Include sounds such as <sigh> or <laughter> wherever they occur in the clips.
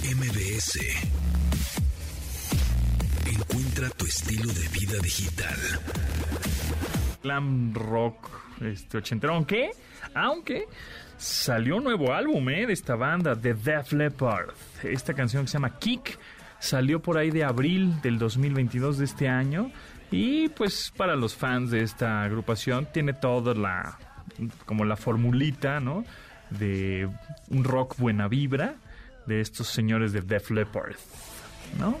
MBS. Encuentra tu estilo de vida digital. Glam rock este, ochentero. Aunque, aunque salió un nuevo álbum ¿eh? de esta banda, The Def Leppard. Esta canción que se llama Kick salió por ahí de abril del 2022 de este año. Y pues para los fans de esta agrupación tiene toda la como la formulita, ¿no? De un rock buena vibra de estos señores de Def Leppard, ¿no?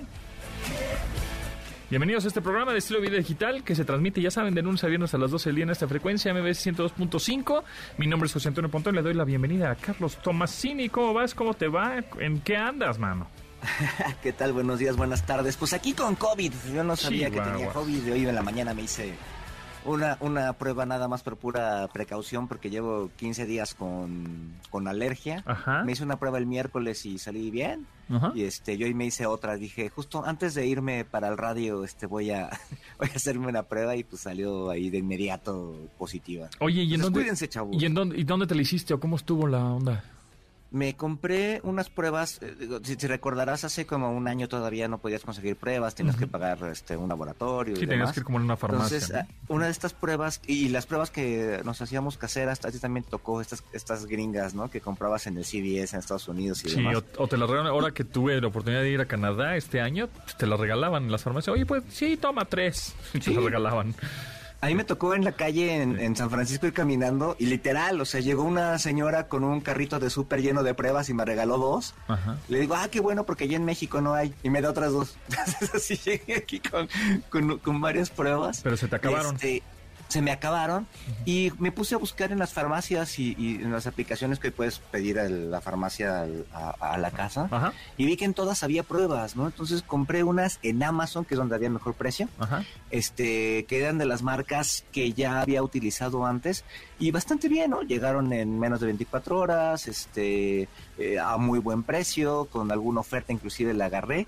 Bienvenidos a este programa de estilo vida digital que se transmite, ya saben, de lunes a viernes a las 12 del día en esta frecuencia MBS 102.5. Mi nombre es José Antonio Pontón, le doy la bienvenida a Carlos Tomasini. ¿Cómo vas? ¿Cómo te va? ¿En qué andas, mano? <laughs> ¿Qué tal? Buenos días, buenas tardes. Pues aquí con COVID. Yo no sabía que tenía COVID. Hoy en la mañana me hice una, una prueba nada más por pura precaución porque llevo 15 días con, con alergia. Ajá. Me hice una prueba el miércoles y salí bien. Ajá. Y este, yo hoy me hice otra. Dije, justo antes de irme para el radio, este, voy a, <laughs> voy a hacerme una prueba y pues salió ahí de inmediato positiva. Oye, ¿y en Entonces, dónde, cuídense, chavos. ¿y en dónde, y dónde te la hiciste o cómo estuvo la onda? Me compré unas pruebas, eh, si te recordarás, hace como un año todavía no podías conseguir pruebas, tenías que pagar este un laboratorio. Sí, y tenías demás. que ir como en una farmacia. Entonces, ¿no? ah, una de estas pruebas, y las pruebas que nos hacíamos caseras, a ti también tocó estas, estas gringas, ¿no? Que comprabas en el CVS en Estados Unidos y Sí, demás. o, o te la regalan. Ahora que tuve la oportunidad de ir a Canadá este año, te la regalaban en las farmacias. Oye, pues sí, toma tres. <laughs> Y te Sí. la regalaban. A mí me tocó en la calle en, en San Francisco ir caminando y literal, o sea, llegó una señora con un carrito de súper lleno de pruebas y me regaló dos. Ajá. Le digo, ah, qué bueno, porque ya en México no hay. Y me da otras dos. <laughs> Entonces así llegué aquí con, con, con varias pruebas. Pero se te acabaron. Este, se me acabaron y me puse a buscar en las farmacias y, y en las aplicaciones que puedes pedir a la farmacia a, a la casa. Y vi que en todas había pruebas, ¿no? Entonces compré unas en Amazon, que es donde había mejor precio Ajá. este, que eran de las marcas que ya había utilizado antes y bastante bien, ¿no? Llegaron en menos de 24 horas, este, eh, a muy buen precio, con alguna oferta inclusive la agarré,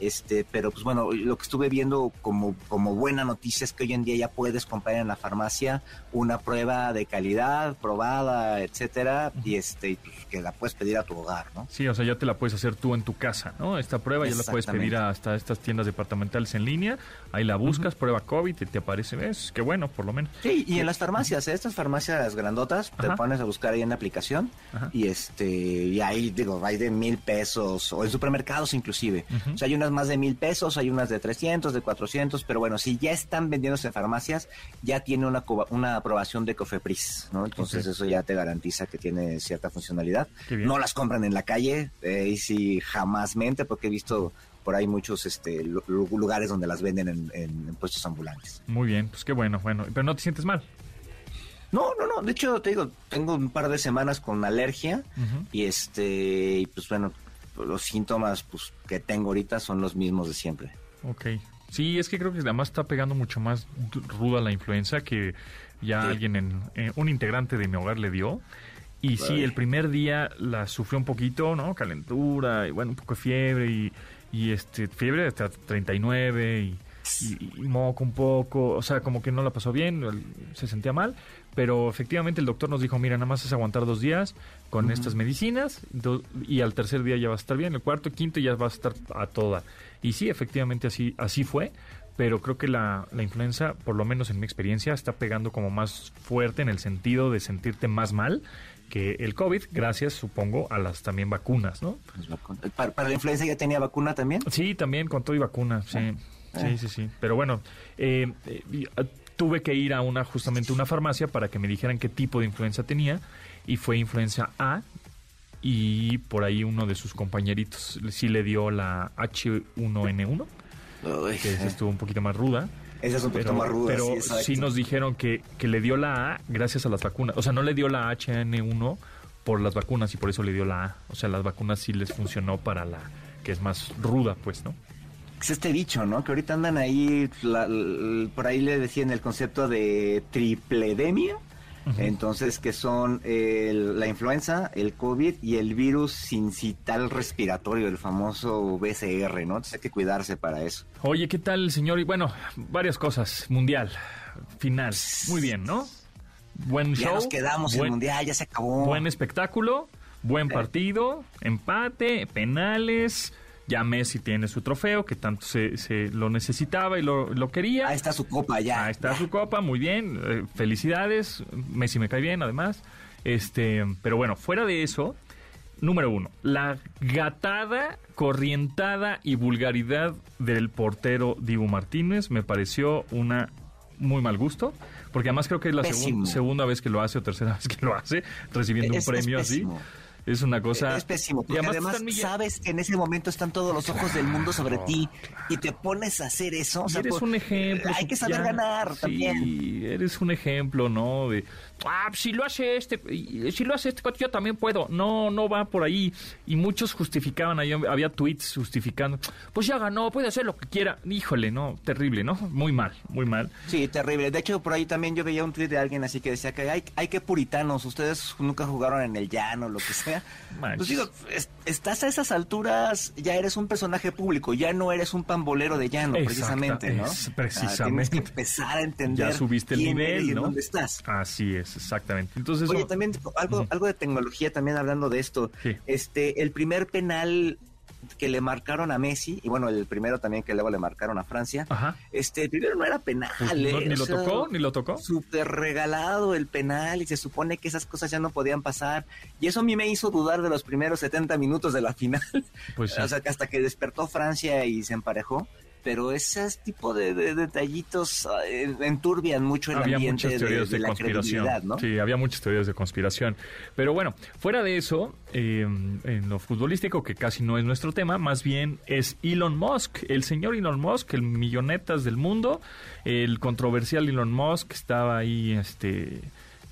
este, pero pues bueno, lo que estuve viendo como, como buena noticia es que hoy en día ya puedes comprar en la farmacia una prueba de calidad, probada, etcétera, y este, y, pues, que la puedes pedir a tu hogar, ¿no? Sí, o sea, ya te la puedes hacer tú en tu casa, ¿no? Esta prueba ya la puedes pedir hasta estas tiendas departamentales en línea. Ahí la buscas, prueba COVID y te aparece. ¿Ves? Qué bueno, por lo menos. Sí, y en las farmacias, ¿eh? estas farmacias grandotas, te pones a buscar ahí en la aplicación Ajá. y este y ahí digo, hay de mil pesos o en supermercados inclusive. O sea, hay unas más de mil pesos, hay unas de 300, de 400, pero bueno, si ya están vendiéndose en farmacias, ya tiene una, una aprobación de Cofepris, ¿no? Entonces eso ya te garantiza que tiene cierta funcionalidad. No las compran en la calle, eh, y sí jamás mente, porque he visto por ahí muchos este, lu- lu- lugares donde las venden en- en- en puestos ambulantes. Muy bien, pues qué bueno, bueno. Pero no te sientes mal. No, no, no. De hecho, te digo, tengo un par de semanas con alergia y este, y pues bueno, los síntomas pues que tengo ahorita son los mismos de siempre. Ok. Sí, es que creo que además está pegando mucho más ruda la influenza que ya Sí. alguien en, eh, un integrante de mi hogar le dio. Y sí, el primer día la sufrió un poquito, ¿no? Calentura y bueno, un poco de fiebre y, y este fiebre hasta 39 y, y, y moco un poco, o sea, como que no la pasó bien, se sentía mal, pero efectivamente el doctor nos dijo, mira, nada más es aguantar dos días con estas medicinas do- y al tercer día ya vas a estar bien, el cuarto, quinto ya vas a estar a toda. Y sí, efectivamente así, así fue, pero creo que la, la influenza, por lo menos en mi experiencia, está pegando como más fuerte en el sentido de sentirte más mal que el COVID, gracias, supongo, a las también vacunas, ¿no? ¿Para, para la influenza ya tenía vacuna también? Sí, también con todo y vacuna, sí. Ah. Sí, sí, sí. Pero bueno, eh, eh, ah, tuve que ir a una justamente una farmacia para que me dijeran qué tipo de influenza tenía y fue influenza A y por ahí uno de sus compañeritos sí le dio la H1N1, Uy, que estuvo un poquito más ruda. Esa es un poquito Pero, más ruda. pero sí, nos dijeron que, que le dio la A gracias a las vacunas. O sea, no le dio la HN1 por las vacunas y por eso le dio la A. O sea, las vacunas sí les funcionó para la que es más ruda, pues, ¿no? Es este bicho, ¿no? Que ahorita andan ahí, la- por ahí le decían el concepto de tripledemia. Entonces, que son el- la influenza, el COVID y el virus sincital respiratorio, el famoso BCR, ¿no? Entonces hay que cuidarse para eso. Oye, ¿qué tal, señor? Y bueno, varias cosas. Mundial, final. Muy bien, ¿no? Buen Ya show. nos quedamos en buen, el mundial, ya se acabó. Buen espectáculo. Buen partido, empate, penales. Ya Messi tiene su trofeo, que tanto se, se lo necesitaba y lo, lo, quería. Ahí está su copa ya. Ahí está su copa, muy bien. Eh, felicidades. Messi me cae bien, además. Este, pero bueno, fuera de eso, número uno, la gatada, corrientada y vulgaridad del portero Dibu Martínez me pareció una muy mal gusto, porque además creo que es la segun, segunda vez que lo hace o tercera <laughs> vez que lo hace, recibiendo es, un premio así. Es una cosa... Es pésimo, porque y además, además sabes que en ese momento están todos los ojos del mundo sobre ti y te pones a hacer eso. O sea, eres por, un ejemplo. Hay que saber ya, ganar sí, también. eres un ejemplo, ¿no? De, ah, si lo hace este, si lo hace este, yo también puedo. No, no va por ahí. Y muchos justificaban, ahí había tweets justificando, pues ya ganó, puede hacer lo que quiera. Híjole, no, terrible, ¿no? Muy mal, muy mal. Sí, terrible. De hecho, por ahí también yo veía un tweet de alguien así que decía que hay, hay que puritanos, ustedes nunca jugaron en el llano, lo que sea. <laughs> Pues digo, es, estás a esas alturas, ya eres un personaje público, ya no eres un pambolero de llano, precisamente, ¿no? Es, Ah, precisamente. tienes que empezar a entender ya subiste el quién nivel, eres y ¿no? dónde estás. Así es, exactamente. Entonces, Oye, también algo, algo de tecnología, también hablando de esto. Sí. Este, el primer penal que le marcaron a Messi, y bueno, el primero también que luego le marcaron a Francia, Ajá. este, el primero no era penal, Pues no, ¿eh? ni lo sea, tocó, ni lo tocó. Súper regalado el penal y se supone que esas cosas ya no podían pasar. Y eso a mí me hizo dudar de los primeros 70 minutos de la final. Pues sí. <laughs> O sea, que hasta que despertó Francia y se emparejó. Pero ese tipo de, de detallitos eh, enturbian mucho el había ambiente muchas teorías de, de la conspiración. ¿no? Sí, había muchas teorías de conspiración. Pero bueno, fuera de eso, eh, en lo futbolístico, que casi no es nuestro tema, más bien es Elon Musk, el señor Elon Musk, el millonetas del mundo, el controversial Elon Musk, estaba ahí, este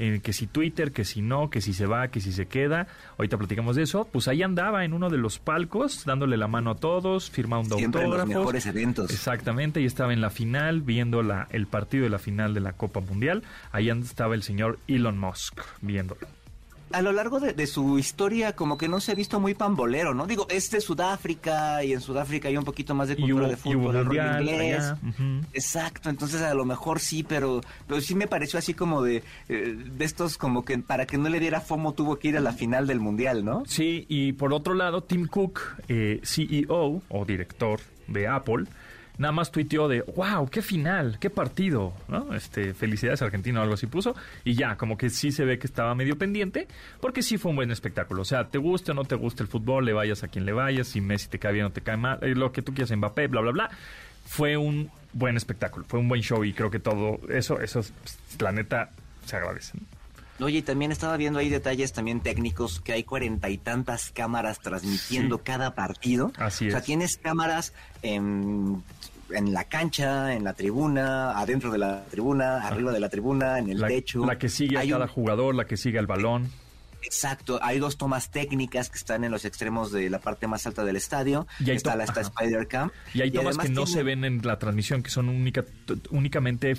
eh, que si Twitter, que si no, que si se va, que si se queda. Ahorita platicamos de eso. Pues ahí andaba en uno de los palcos, dándole la mano a todos, firmando Siempre en los autógrafos. mejores eventos. Exactamente, y estaba en la final, viendo la, el partido de la final de la Copa Mundial. Ahí estaba el señor Elon Musk viéndolo. A lo largo de, de su historia, como que no se ha visto muy pambolero, ¿no? Digo, es de Sudáfrica y en Sudáfrica hay un poquito más de cultura de fútbol, el mundial inglés. Exacto, entonces a lo mejor sí, pero, pero sí me pareció así como de, eh, de estos como que para que no le diera FOMO tuvo que ir a la final del mundial, ¿no? Sí, y por otro lado, Tim Cook, eh, CEO o director de Apple, nada más tuiteó de, wow, qué final, qué partido, ¿no? Este, felicidades Argentina o algo así puso, y ya, como que sí se ve que estaba medio pendiente, porque sí fue un buen espectáculo, o sea, te guste o no te guste el fútbol, le vayas a quien le vayas, si Messi te cae bien o te cae mal, eh, lo que tú quieras, Mbappé, bla, bla, bla, fue un buen espectáculo, fue un buen show, y creo que todo eso, eso, pues, la neta, se agradece. ¿no? Oye, y también estaba viendo ahí detalles también técnicos, que hay cuarenta y tantas cámaras transmitiendo Sí. cada partido. Así O sea, es. tienes cámaras en, en la cancha, en la tribuna, adentro de la tribuna, arriba de la tribuna, en el La, techo. la que sigue a cada un- jugador, la que sigue al balón. Exacto, hay dos tomas técnicas que están en los extremos de la parte más alta del estadio. Y hay está la. Spider Cam. Y hay tomas que no tiene- se ven en la transmisión, que son única, únicamente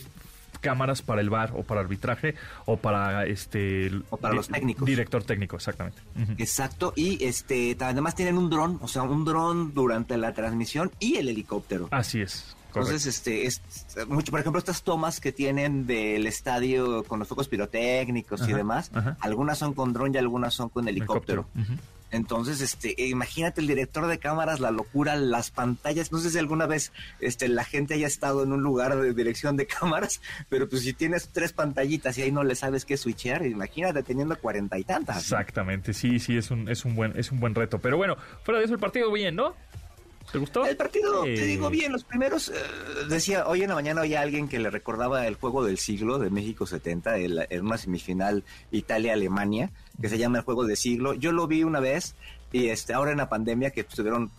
cámaras para el bar o para arbitraje o para este O para los técnicos. director técnico exactamente. Exacto, y este además tienen un dron, o sea, un dron durante la transmisión y el helicóptero. así es Entonces, este, es mucho, por ejemplo, estas tomas que tienen del estadio con los focos pirotécnicos y demás, ajá. algunas son con dron y algunas son con helicóptero. Entonces, este, imagínate el director de cámaras, la locura, las pantallas. No sé si alguna vez este, la gente haya estado en un lugar de dirección de <laughs> cámaras, pero pues si tienes tres pantallitas y ahí no le sabes qué switchear, imagínate teniendo cuarenta y tantas. exactamente sí sí es un es un buen es un buen reto pero bueno fuera de eso el partido bien no te gustó El partido, Eh, te digo bien, los primeros, eh, decía, hoy en la mañana había alguien que le recordaba el juego del siglo de México 70, el- en una semifinal Italia-Alemania, que se llama el juego del siglo. Yo lo vi una vez y este ahora en la pandemia que pusieron-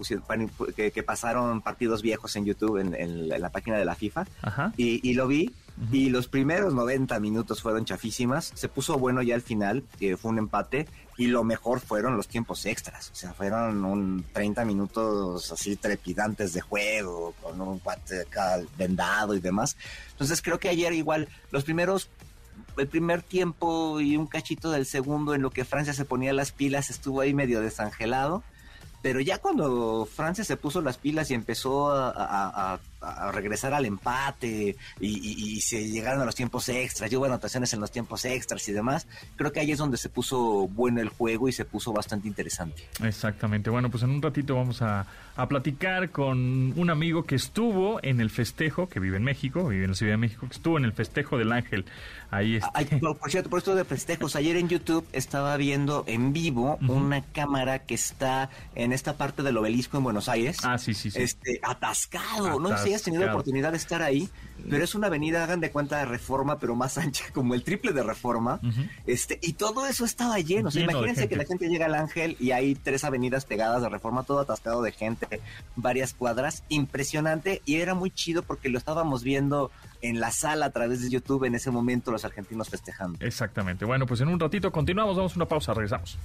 que, que pasaron partidos viejos en YouTube, en, en la- en la página de la FIFA, ajá y, y lo vi. Y los primeros 90 minutos fueron chafísimas. Se puso bueno ya al final, que fue un empate. Y lo mejor fueron los tiempos extras. O sea, fueron un 30 minutos así trepidantes de juego, con un cuate acá vendado y demás. Entonces creo que ayer igual los primeros el primer tiempo y un cachito del segundo en lo que Francia se ponía las pilas estuvo ahí medio desangelado. Pero ya cuando Francia se puso las pilas y empezó a- a regresar al empate y, se llegaron a los tiempos extras, y hubo anotaciones en los tiempos extras y demás, creo que ahí es donde se puso bueno el juego y se puso bastante interesante. Exactamente. Bueno, pues en un ratito vamos a, a platicar con un amigo que estuvo en el festejo, que vive en México, vive en la Ciudad de México, que estuvo en el festejo del Ángel. Ahí está. por cierto, por esto de festejos, ayer en YouTube estaba viendo en vivo una cámara que está en esta parte del obelisco en Buenos Aires. Ah, sí, sí, sí. Este, atascado. No sé has tenido la oportunidad de estar ahí, pero es una avenida, hagan de cuenta de reforma, pero más <laughs> ancha, como el triple de reforma. Este, y todo eso estaba lleno. O sea, imagínense que la gente llega al Ángel y hay tres avenidas pegadas de reforma, todo atascado de gente, varias cuadras. Impresionante. Y era muy chido porque lo estábamos viendo en la sala a través de YouTube en ese momento los argentinos festejando. Exactamente. Bueno, pues en un ratito continuamos, damos una pausa, regresamos.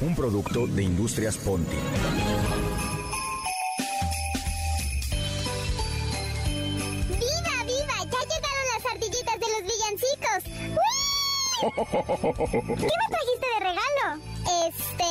Un producto de Industrias Ponti. ¿Qué me trajiste de regalo? Este...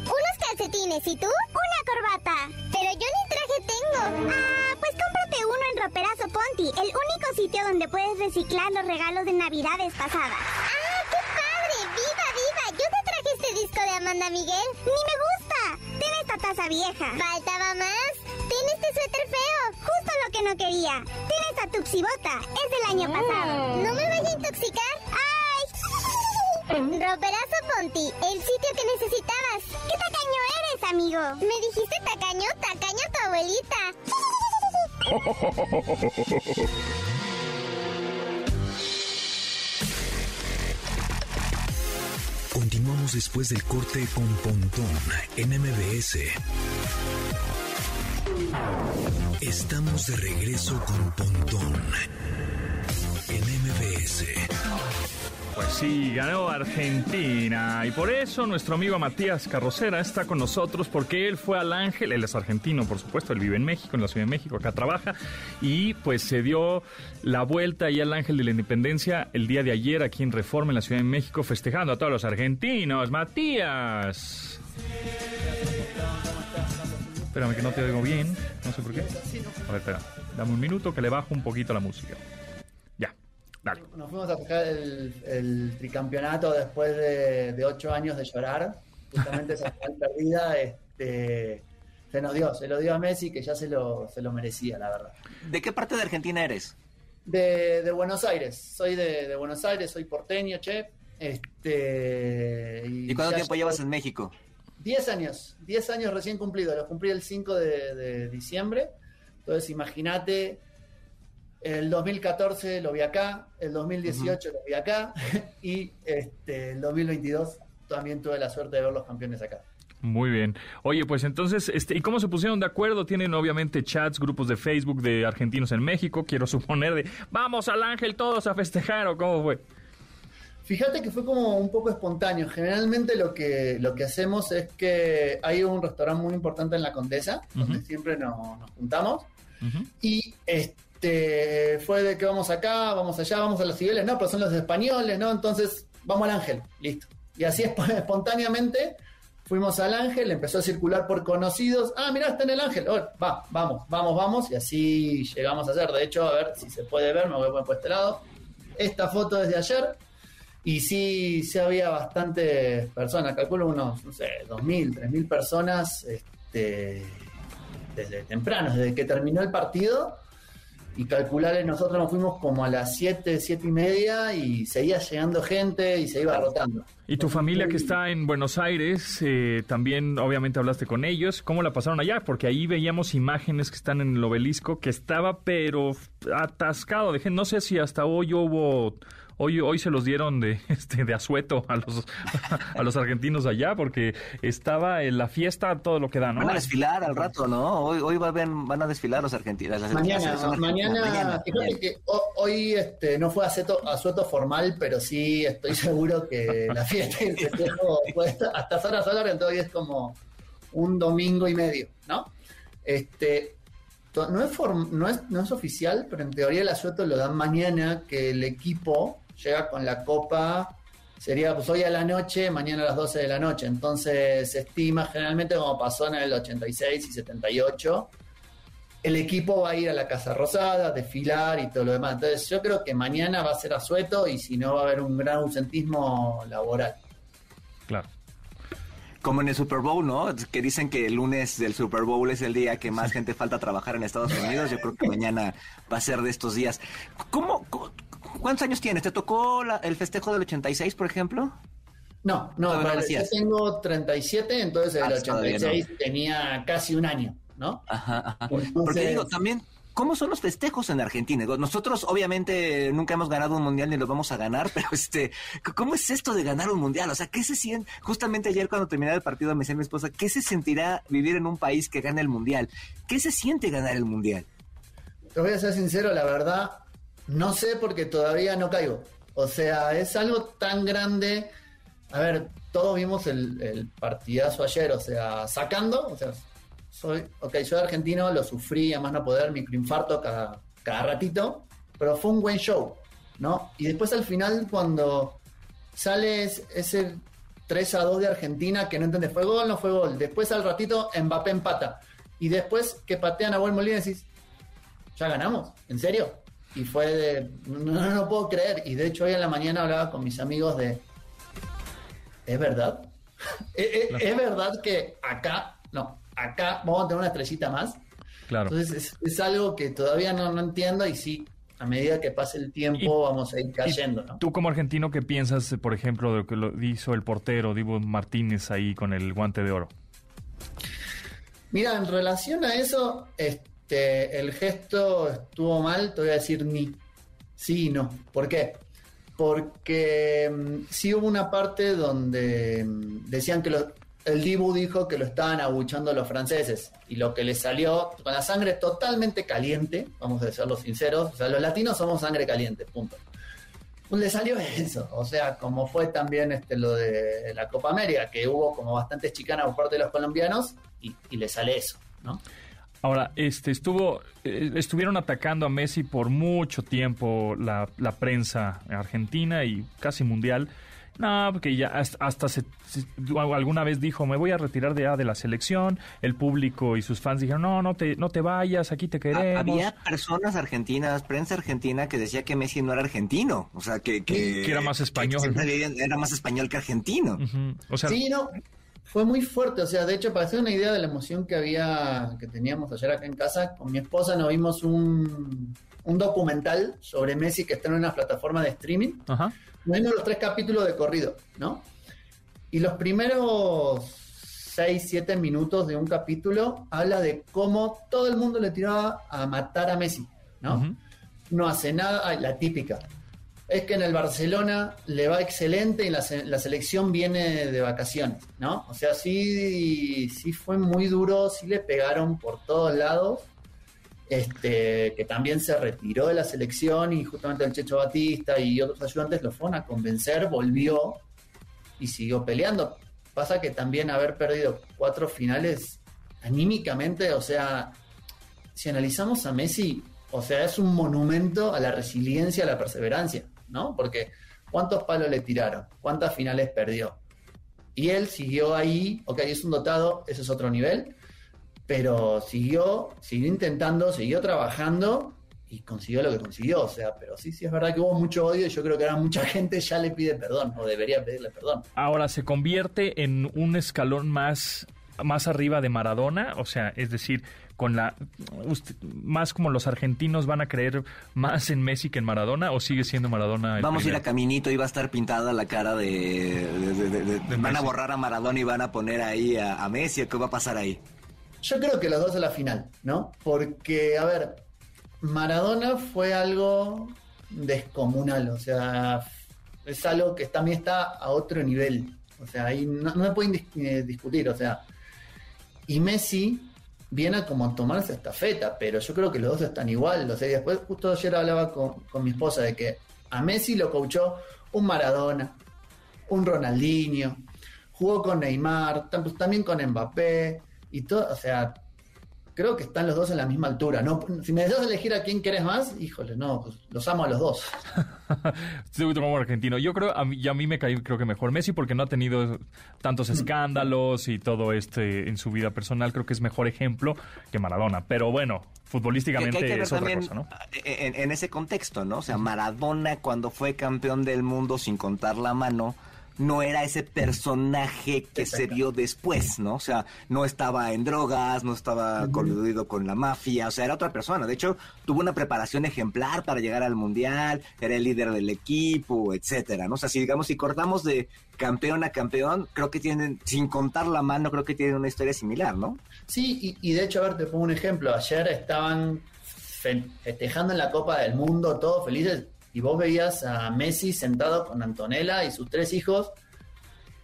unos calcetines. ¿Y tú? Una corbata. Pero yo ni traje tengo. Ah, pues cómprate uno en Roperazo Ponti, el único sitio donde puedes reciclar los regalos de navidades pasadas. ¡Ah, qué padre! ¡Viva, viva! Yo te traje este disco de Amanda Miguel. ¡Ni me gusta! Ten esta taza vieja. ¿Faltaba más? Ten este suéter feo. Justo lo que no quería. Ten esta tuxibota. Es del año pasado. ¿No me vaya a intoxicar? Roperazo Ponti, el sitio que necesitabas. ¿Qué tacaño eres, amigo? ¿Me dijiste tacaño? Tacaño tu abuelita. Continuamos después del corte con Pontón en MBS. Estamos de regreso con Pontón en MBS. Pues sí, ganó Argentina. Y por eso nuestro amigo Matías Carrocera está con nosotros, porque él fue al Ángel, él es argentino, por supuesto, él vive en México, en la Ciudad de México, acá trabaja, y pues se dio la vuelta ahí al Ángel de la Independencia el día de ayer aquí en Reforma, en la Ciudad de México, festejando a todos los argentinos. Matías. Espérame que no te oigo bien, no sé por qué. A ver, espera, dame un minuto que le bajo un poquito la música. Nos fuimos a tocar el, tricampeonato después de, ocho años de llorar. Justamente esa final perdida este, se nos dio, se lo dio a Messi, que ya se lo, se lo merecía, la verdad. ¿De qué parte de Argentina eres? De, Buenos Aires. Soy de, Buenos Aires, soy porteño, che. Este, ¿Y, cuánto tiempo llevas en México? Diez años, diez años recién cumplidos. Los cumplí el 5 de, de diciembre. Entonces, imagínate el 2014 lo vi acá, el 2018 lo vi acá <laughs> y este, el 2022 también tuve la suerte de ver los campeones acá. Muy bien. Oye, pues entonces, este, ¿y cómo se pusieron de acuerdo? Tienen obviamente chats, grupos de Facebook de argentinos en México, quiero suponer de, vamos al Ángel todos a festejar o cómo fue. Fíjate que fue como un poco espontáneo. Generalmente lo que, lo que hacemos es que hay un restaurante muy importante en la Condesa, donde siempre nos, juntamos. Y este, este, fue de que vamos acá, vamos allá, vamos a los civiles, no, pero son los españoles, ¿no? Entonces, vamos al ángel, listo. Y así <laughs> espontáneamente fuimos al ángel, empezó a circular por conocidos, ah, mira, está en el ángel, oh, va, vamos, vamos, vamos, y así llegamos a hacer. De hecho, a ver si se puede ver, me voy a poner por este lado. Esta foto es de ayer, y sí, sí había bastantes personas, calculo unos, no sé, 2.000, 3.000 personas este, desde temprano, desde que terminó el partido y calcularle, nosotros nos fuimos como a las 7, 7 y media y seguía llegando gente y se iba rotando. ¿Y tu familia que está en Buenos Aires, eh, también obviamente hablaste con ellos? ¿Cómo la pasaron allá? Porque ahí veíamos imágenes que están en el obelisco que estaba pero atascado. No sé si hasta hoy hubo Hoy, hoy se los dieron de, <laughs> este, de asueto a los, <laughs> a los argentinos allá porque estaba en la fiesta todo lo que da, ¿no? Van a desfilar al rato, ¿no? Hoy, hoy van, van a desfilar los argentinos. mañana, mañana, fíjate que hoy este, no fue asueto, asueto formal, pero sí estoy <laughs> seguro que la fiesta y el festejo hasta horas solar, entonces hoy es como un domingo y medio, ¿no? Este, no es, no, es, no es oficial, pero en teoría el asueto lo dan mañana, que el equipo llega con la copa, sería pues hoy a la noche, mañana a las 12 de la noche. Entonces se estima generalmente como pasó en el 86 y 78, el equipo va a ir a la Casa Rosada, desfilar y todo lo demás. Entonces yo creo que mañana va a ser asueto y si no va a haber un gran ausentismo laboral. Claro. Como en el Super Bowl, ¿no? Que dicen que el lunes del Super Bowl es el día que más gente falta trabajar en Estados Unidos. Yo creo que mañana va a ser de estos días. ¿Cómo, ¿Cuántos años tienes? ¿Te tocó el festejo del 86, por ejemplo? No, no, yo tengo 37, entonces el 86 ah, tenía casi un año, ¿no? Ajá, ajá. Porque digo, también ¿Cómo son los festejos en Argentina? Nosotros obviamente nunca hemos ganado un mundial ni lo vamos a ganar, <laughs> pero este, ¿cómo es esto de ganar un mundial? O sea, ¿qué se siente? Justamente ayer cuando terminaba el partido me decía mi esposa, ¿qué se sentirá vivir en un país que gana el mundial? ¿Qué se siente ganar el mundial? Te voy a ser sincero, la verdad, no sé porque todavía no caigo. O sea, es algo tan grande. A ver, todos vimos el, partidazo ayer, o sea, sacando, o sea, soy, ok, soy argentino, lo sufrí a no poder, microinfarto cada, cada ratito, pero fue un buen show, ¿no? Y después al final, cuando sale ese 3 a 2 de Argentina, que no entiendes, ¿fue gol no fue gol? Después al ratito, Mbappé empata. Y después que patean a Buen Molina, decís, ya ganamos, ¿en serio? Y fue de, no, no, no puedo creer. Y de hecho, hoy en la mañana hablaba con mis amigos de, ¿es verdad? <laughs> ¿Es verdad que acá, no, acá vamos a tener una estrellita más. Claro. Entonces es, algo que todavía no, entiendo y sí, a medida que pase el tiempo vamos a ir cayendo. ¿no? ¿Tú como argentino qué piensas, por ejemplo, de lo que lo hizo el portero Divo Martínez ahí con el guante de oro? Mira, en relación a eso, este, el gesto estuvo mal, te voy a decir ni. Sí y no. ¿Por qué? Porque mm, sí hubo una parte donde mm, decían que el Dibu dijo que lo estaban abuchando los franceses y lo que le salió con la sangre totalmente caliente, vamos a serlo sinceros, o sea, los latinos somos sangre caliente, punto. Pues le salió eso, o sea, como fue también este, lo de la Copa América, que hubo como bastantes chicanas por parte de los colombianos y, le sale eso, ¿no? Ahora, este estuvo, eh, estuvieron atacando a Messi por mucho tiempo la, la prensa argentina y casi mundial no, porque ya hasta, se, alguna vez dijo, me voy a retirar de, de la selección. El público y sus fans dijeron, no, no te, no te vayas, aquí te queremos. Había personas argentinas, prensa argentina, que decía que Messi no era argentino. O sea, que... Que, era más español. era más español que argentino. o sea, sí, no, fue muy fuerte. O sea, de hecho, para hacer una idea de la emoción que había, que teníamos ayer acá en casa, con mi esposa nos vimos un, un documental sobre Messi que está en una plataforma de streaming. Ajá vimos los tres capítulos de corrido, ¿no? Y los primeros seis, siete minutos de un capítulo habla de cómo todo el mundo le tiraba a matar a Messi, ¿no? No hace nada, la típica. Es que en el Barcelona le va excelente y la, la, selección viene de vacaciones, ¿no? O sea, sí, sí fue muy duro, sí le pegaron por todos lados este, que también se retiró de la selección y justamente el Checho Batista y otros ayudantes lo fueron a convencer, volvió y siguió peleando. Pasa que también haber perdido cuatro finales anímicamente, o sea, si analizamos a Messi, o sea, es un monumento a la resiliencia, a la perseverancia, ¿no? Porque ¿cuántos palos le tiraron? ¿Cuántas finales perdió? Y él siguió ahí, ok, es un dotado, ese es otro nivel, pero siguió, siguió intentando, siguió trabajando y consiguió lo que consiguió. O sea, pero sí, sí es verdad que hubo mucho odio y yo creo que ahora mucha <laughs> gente ya le pide perdón o debería pedirle perdón. Ahora se convierte en un escalón más, más arriba de Maradona, o sea, es decir, con la más como los argentinos van a creer más en Messi que en Maradona o sigue siendo Maradona el vamos a ir a caminito y va a estar pintada la cara de, van a borrar a Maradona y van a poner ahí a, a Messi qué va a pasar ahí yo creo que los dos a la final, ¿no? Porque, a ver, Maradona fue algo descomunal, o sea, es algo que también está a otro nivel. O sea, ahí no, me pueden eh, discutir, o sea, y Messi viene a como tomarse esta feta, pero yo creo que los dos están igual. O sea, después justo ayer hablaba con, con mi esposa de que a Messi lo coachó un Maradona, un Ronaldinho, jugó con Neymar, también con Mbappé, y todo, o sea, creo que están los dos en la misma altura. No, si me dejas elegir a quién querés más, híjole, no, pues los amo a los dos. <laughs> Estoy como argentino. Yo creo, a mí, a mí me cae creo que mejor Messi porque no ha tenido tantos mm. escándalos y todo este en su vida personal. Creo que es mejor ejemplo que Maradona. Pero bueno, futbolísticamente es otra cosa, ¿no? En, en ese contexto, ¿no? O sea, Maradona cuando fue campeón del mundo sin contar la mano no era ese personaje que se vio después, ¿no? O sea, no estaba en drogas, no estaba coludido con la mafia, o sea, era otra persona. De hecho, tuvo una preparación ejemplar para llegar al mundial, era el líder del equipo, etcétera, ¿no? O sea, si digamos, si cortamos de campeón a campeón, creo que tienen, sin contar la mano, creo que tienen una historia similar, ¿no? Sí, y, y de hecho, a ver, te pongo un ejemplo. Ayer estaban festejando en la Copa del Mundo, todos felices y vos veías a Messi sentado con Antonella y sus tres hijos,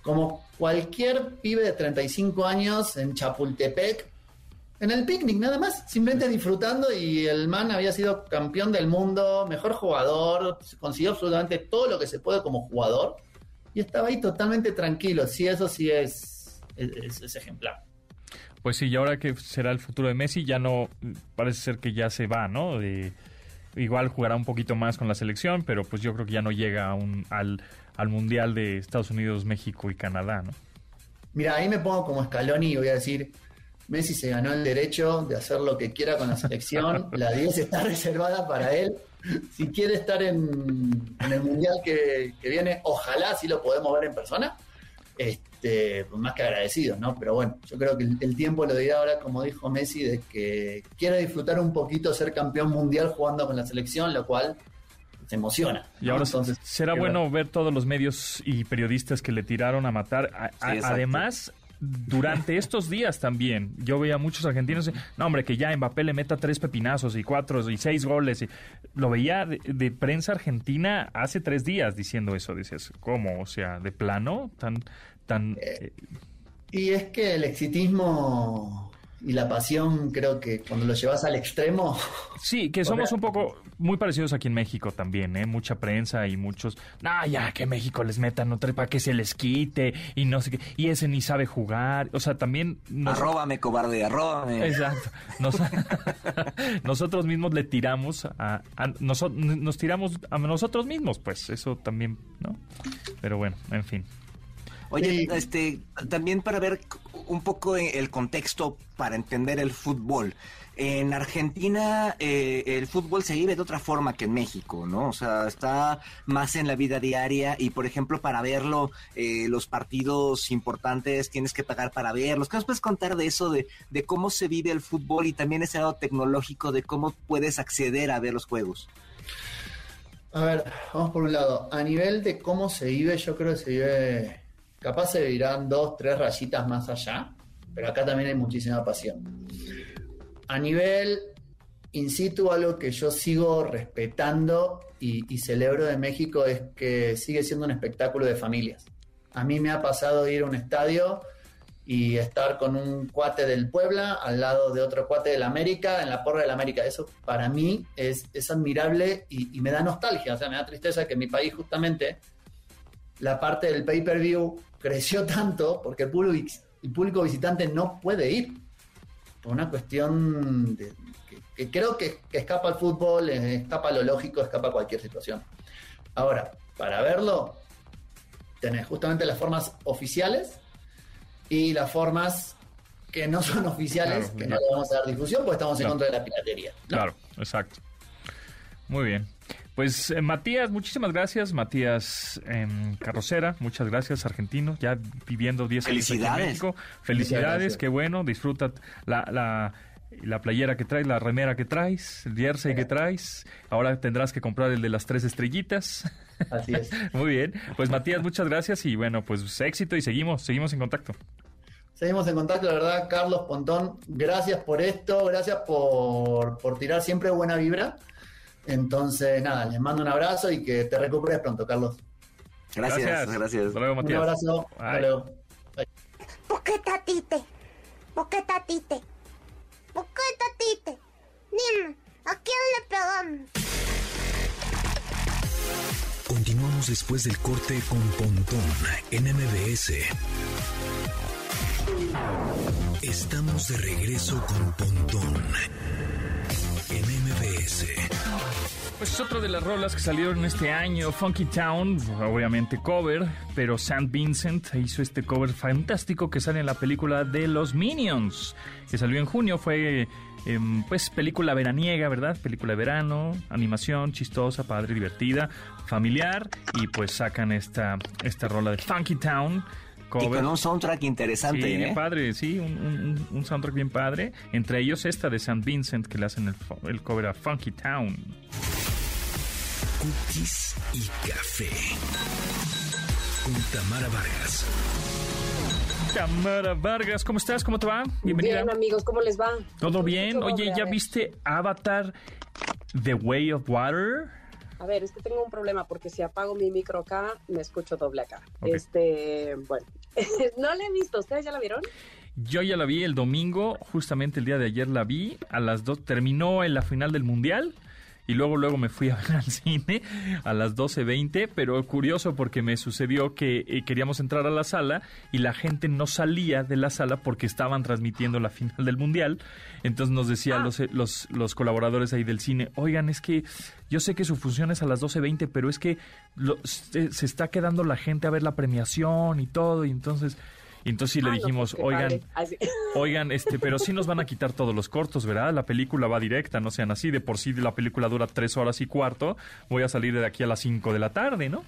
como cualquier pibe de 35 años en Chapultepec, en el picnic nada más, simplemente disfrutando y el man había sido campeón del mundo, mejor jugador, consiguió absolutamente todo lo que se puede como jugador y estaba ahí totalmente tranquilo, sí, eso sí es, es, ejemplar. Pues sí, y ahora que será el futuro de Messi, ya no, parece ser que ya se va, ¿no? De, Igual jugará un poquito más con la selección, pero pues yo creo que ya no llega al, al Mundial de Estados Unidos, México y Canadá, ¿no? Mira, ahí me pongo como Scaloni y voy a decir, Messi se ganó el derecho de hacer lo que quiera con la selección, la 10 está reservada para él. Si quiere estar en, el Mundial que, que, viene, ojalá sí lo podemos ver en persona. Este, este, pues, más que agradecidos, ¿no? Pero bueno, yo creo que el, tiempo lo dirá ahora, como dijo Messi, de que quiere disfrutar un poquito ser campeón mundial jugando con la selección, lo cual se emociona. Y ahora Entonces, será bueno ver todos los medios y periodistas que le tiraron a matar. además, durante estos días también, yo veía a muchos argentinos, no hombre, que ya Mbappé le meta tres pepinazos y cuatro y seis goles. Y, lo veía de, prensa argentina hace tres días diciendo eso. Dices, ¿cómo? O sea, de plano, tan, tan... Eh, y es que el exitismo y la pasión creo que cuando lo llevas al extremo... <laughs> Sí, que somos un poco muy parecidos aquí en México también, ¿eh? Mucha prensa y muchos... No, ya, que México les metan otra para que se les quite y no sé qué. Y ese ni sabe jugar. O sea, también... Arróbame, cobarde, arróbame. Exacto. <laughs> <laughs> nosotros mismos le tiramos a... nos tiramos a nosotros mismos, pues eso también, ¿no? Pero bueno, en fin. Oye, este, también para ver un poco el contexto para entender el fútbol. En Argentina eh, el fútbol se vive de otra forma que en México, ¿no? O sea, está más en la vida diaria y, por ejemplo, para verlo, eh, los partidos importantes tienes que pagar para verlos. ¿Qué nos puedes contar de eso, de, de cómo se vive el fútbol y también ese lado tecnológico de cómo puedes acceder a ver los juegos? A ver, vamos por un lado. A nivel de cómo se vive, yo creo que se vive Capaz se vivirán dos, tres rayitas más allá, pero acá también hay muchísima pasión. A nivel in situ, algo que yo sigo respetando y, celebro de México es que sigue siendo un espectáculo de familias. A mí me ha pasado ir a un estadio y estar con un cuate del Puebla al lado de otro cuate del América, en la porra del América. Eso para mí es, admirable y, y, me da nostalgia, o sea, me da tristeza que mi país justamente la parte del pay-per-view creció tanto porque el público, el público visitante no puede ir. Por una cuestión que, creo que, escapa al fútbol, eh, escapa a lo lógico, escapa a cualquier situación. Ahora, para verlo, tenés justamente las formas oficiales y las formas que no son oficiales, que no le vamos a dar difusión porque estamos en contra de la piratería. Claro, exacto. Muy bien. Pues eh, Matías, muchísimas gracias. Matías em, Carrocera, muchas gracias, argentino, ya viviendo 10 años en México. Felicidades, qué bueno, disfruta la, la, la, playera que traes, la remera que traes, el jersey que traes. Ahora tendrás que comprar el de las tres estrellitas. Así es. <laughs> Muy bien. Pues Matías, muchas gracias y bueno, pues éxito y seguimos, seguimos en contacto. Seguimos en contacto, la verdad, Carlos Pontón, gracias por esto, gracias por, por tirar siempre buena vibra. Entonces, nada, les mando un abrazo y que te recuperes pronto, Carlos. Gracias, gracias. Hasta luego, Matías. Un abrazo. Hasta luego. ¿Por qué tatite? ¿Por qué tatite? ¿Por qué tatite? Dime, ¿a quién le pegamos? Continuamos después del corte con Pontón en MBS. Estamos de regreso con Pontón Pues es otra de las rolas que salieron este año, Funky Town, obviamente cover, pero St. Vincent hizo este cover fantástico que sale en la película de los Minions, que salió en junio, fue em, pues película veraniega, ¿verdad? Película de verano, animación, chistosa, padre, divertida, familiar, y pues sacan esta, esta rola de Funky Town. Y con un soundtrack interesante, Sí, ¿eh? padre, sí, un, un- un soundtrack bien padre. Entre ellos esta de St. Vincent que le hacen el, el cover a Funky Town. Cookies y café. Con Tamara Vargas. Tamara Vargas, ¿cómo estás? ¿Cómo te va? Bienvenida. Bien, amigos, ¿cómo les va? ¿Todo bien? Oye, ¿ya viste Avatar The Way of Water? A ver, es que tengo un problema porque si apago mi micro acá, me escucho doble acá. Ok. Este, bueno, <laughs> no la he visto. ¿Ustedes ya la vieron? Yo ya la vi el domingo, justamente el día de ayer la vi, a las dos, terminó en la final del Mundial y luego luego me fui a ver al <laughs> cine a las 12.20, pero curioso porque me sucedió que eh, queríamos entrar a la sala y la gente no salía de la sala porque estaban transmitiendo la final del Mundial, entonces nos decían Ah. los, eh, los, los colaboradores ahí del cine, oigan, es que yo sé que su función es a las 12.20, pero es que lo- se, se está quedando la gente a ver la premiación y todo, y entonces... Y entonces sí le Ah, no, dijimos, pues, qué oigan, <laughs> Oigan, este, pero sí nos van a quitar todos los cortos, ¿verdad? La película va directa, no sean así. De por sí la película dura tres horas y cuarto. Voy a salir de aquí a las cinco de la tarde, ¿no?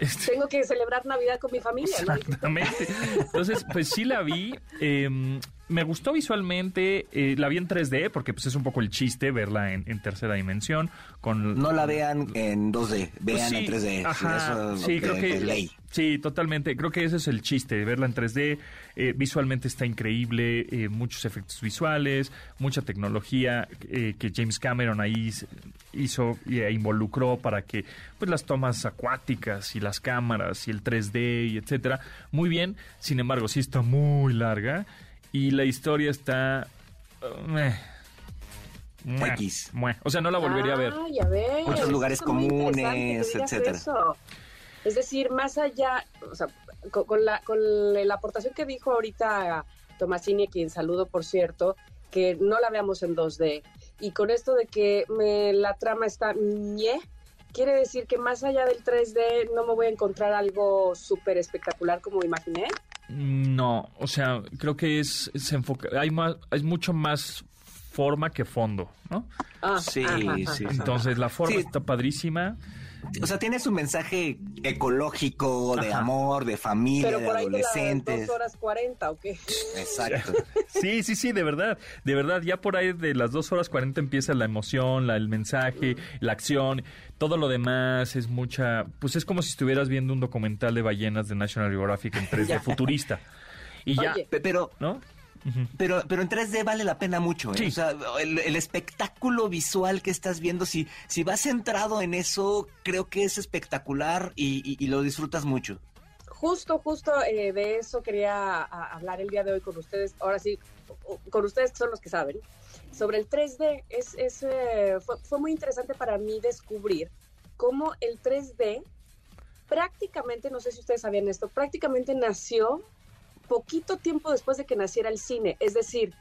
Este, Tengo que celebrar Navidad con mi familia, ¿no? Exactamente. Entonces, pues sí la vi. eh, me gustó visualmente. eh, la vi en 3D porque pues es un poco el chiste verla en, en tercera dimensión. Con, No la vean en 2D, pues vean sí, en 3D. Ajá, Eso sí, de- creo que de ley. sí, totalmente. Creo que ese es el chiste, verla en 3D. eh, visualmente está increíble, eh, muchos efectos visuales, mucha tecnología eh, que James Cameron ahí hizo e involucró para que pues las tomas acuáticas y las cámaras y el 3D y etcétera, muy bien. Sin embargo, sí está muy larga y la historia está uh, meh, X. meh. O sea, no la volvería a ver. Ya ves. Muchos lugares comunes, etcétera. eso. Es decir, más allá, o sea, con, con la, con la aportación que dijo ahorita Tomasini, a quien saludo, por cierto, que no la veamos en 2D, y con esto de que me, la trama está ñe, quiere decir que más allá del 3D no me voy a encontrar algo súper espectacular como imaginé. No, o sea, creo que es, se enfoca, hay más, hay mucho más forma que fondo, ¿no? Ah, Sí, sí, sí. Entonces la forma Sí. está padrísima. O sea, tiene su mensaje ecológico, de Ajá. amor, de familia, Pero de por ahí de las adolescentes. 2 horas 40, ¿o qué? Exacto. <laughs> Sí, sí, sí, de verdad, de verdad, ya por ahí de las 2 horas 40 empieza la emoción, la, el mensaje, la acción, todo lo demás es mucha, pues es como si estuvieras viendo un documental de ballenas de National Geographic en 3D <laughs> Ya. futurista. Y ya, Oye. Pero, ¿no? Pero, pero en 3D vale la pena mucho. ¿eh? Sí. O sea, el, el espectáculo visual que estás viendo, si, si vas centrado en eso, creo que es espectacular y, y- y lo disfrutas mucho. Justo, justo eh, de eso quería a- hablar el día de hoy con ustedes. Ahora sí, con ustedes que son los que saben. Sobre el 3D, es, es, eh, fue, fue muy interesante para mí descubrir cómo el 3D prácticamente, no sé si ustedes sabían esto, prácticamente nació poquito tiempo después de que naciera el cine. Es decir,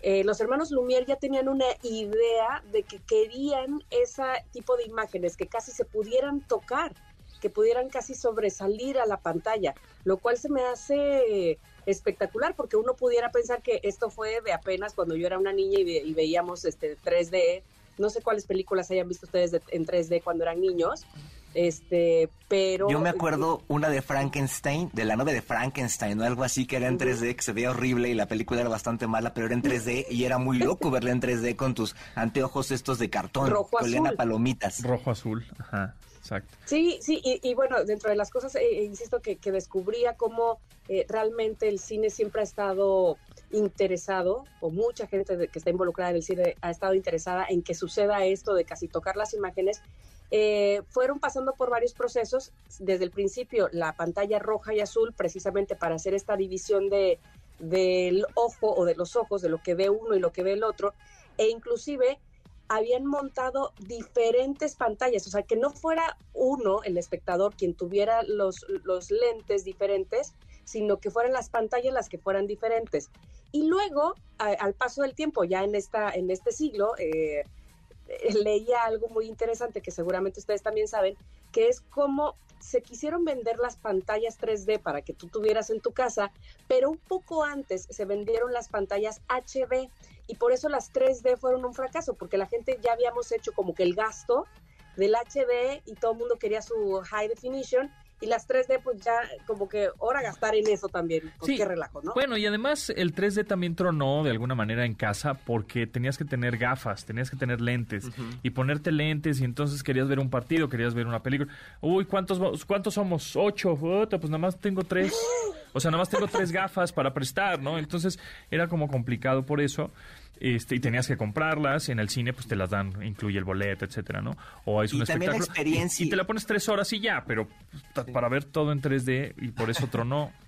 eh, los hermanos Lumière ya tenían una idea de que querían ese tipo de imágenes que casi se pudieran tocar, que pudieran casi sobresalir a la pantalla, lo cual se me hace espectacular porque uno pudiera pensar que esto fue de apenas cuando yo era una niña y, ve- y veíamos este 3D, no sé cuáles películas hayan visto ustedes de- en 3D cuando eran niños, este, pero Yo me acuerdo una de Frankenstein, de la novia de Frankenstein o algo así que era en 3D, que se veía horrible y la película era bastante mala, pero era en 3D y era muy loco <laughs> verla en 3D con tus anteojos estos de cartón, Rojo azul. palomitas. Rojo azul, ajá, exacto. Sí, sí, y, y bueno, dentro de las cosas, eh, eh, insisto, que, que descubría cómo eh, realmente el cine siempre ha estado interesado, o mucha gente que está involucrada en el cine ha estado interesada en que suceda esto de casi tocar las imágenes. Eh, fueron pasando por varios procesos, desde el principio la pantalla roja y azul, precisamente para hacer esta división de del ojo o de los ojos, de lo que ve uno y lo que ve el otro, e inclusive habían montado diferentes pantallas, o sea, que no fuera uno, el espectador, quien tuviera los, los lentes diferentes, sino que fueran las pantallas las que fueran diferentes. Y luego, al paso del tiempo, ya en, esta, en este siglo, eh, leía algo muy interesante que seguramente ustedes también saben, que es cómo se quisieron vender las pantallas 3D para que tú tuvieras en tu casa, pero un poco antes se vendieron las pantallas HD y por eso las 3D fueron un fracaso, porque la gente ya habíamos hecho como que el gasto del HD y todo el mundo quería su high definition y las 3D pues ya como que ahora gastar en eso también, pues qué relajo, ¿no? Bueno, y además el 3D también tronó de alguna manera en casa porque tenías que tener gafas, tenías que tener lentes y ponerte lentes y entonces querías ver un partido, querías ver una película. Uy, ¿cuántos, cuántos somos? Ocho. pues nada más tengo tres. <gasps> O sea, nada más tengo tres gafas para prestar, ¿no? Entonces era como complicado por eso. Este, y tenías que comprarlas, en el cine pues te las dan, incluye el boleto, etcétera, ¿no? O es un espectáculo. experiencia... Y, te la pones tres horas y ya, pero pues, para ver todo en 3D y por eso tronó. <laughs>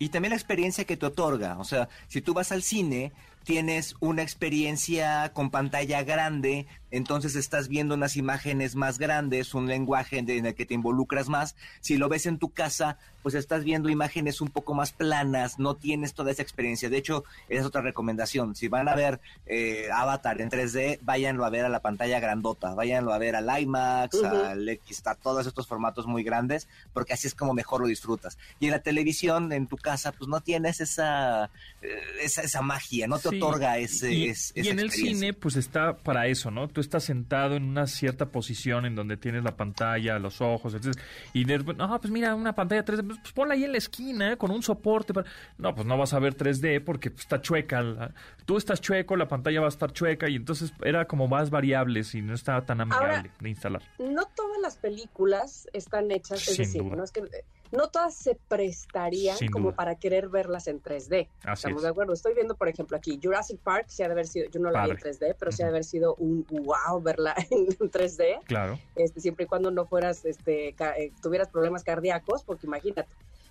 Y también la experiencia que te otorga, o sea, si tú vas al cine, tienes una experiencia con pantalla grande, entonces estás viendo unas imágenes más grandes, un lenguaje en el que te involucras más. Si lo ves en tu casa, pues estás viendo imágenes un poco más planas, no tienes toda esa experiencia. De hecho, esa es otra recomendación. Si van a ver eh, Avatar en 3D, váyanlo a ver a la pantalla grandota, váyanlo a ver al IMAX, al X, a todos estos formatos muy grandes, porque así es como mejor lo disfrutas. Y en la televisión, en tu casa, pues no tienes esa, eh, esa, magia, no te otorga ese... Y, y en el cine, pues está para eso, ¿no? tú estás sentado en una cierta posición en donde tienes la pantalla, los ojos, etc. Y de no, pues mira, una pantalla 3D, pues, pues ponla ahí en la esquina con un soporte. Para... No, pues no vas a ver 3D porque pues, está chueca. Tú estás chueco, la pantalla va a estar chueca y entonces era como más variables y no estaba tan amigable de instalar. No todas las películas están hechas, es decir, no es que no todas se prestarían como para querer verlas en 3D. Estamos de acuerdo. Estoy viendo, por ejemplo, aquí Jurassic Park, sí ha de haber sido, yo no la vi en 3D, pero sí ha de haber sido un wow verla <laughs> en 3D. Claro. Este, siempre y cuando no fueras, este, eh, tuvieras problemas cardíacos, porque imagínate.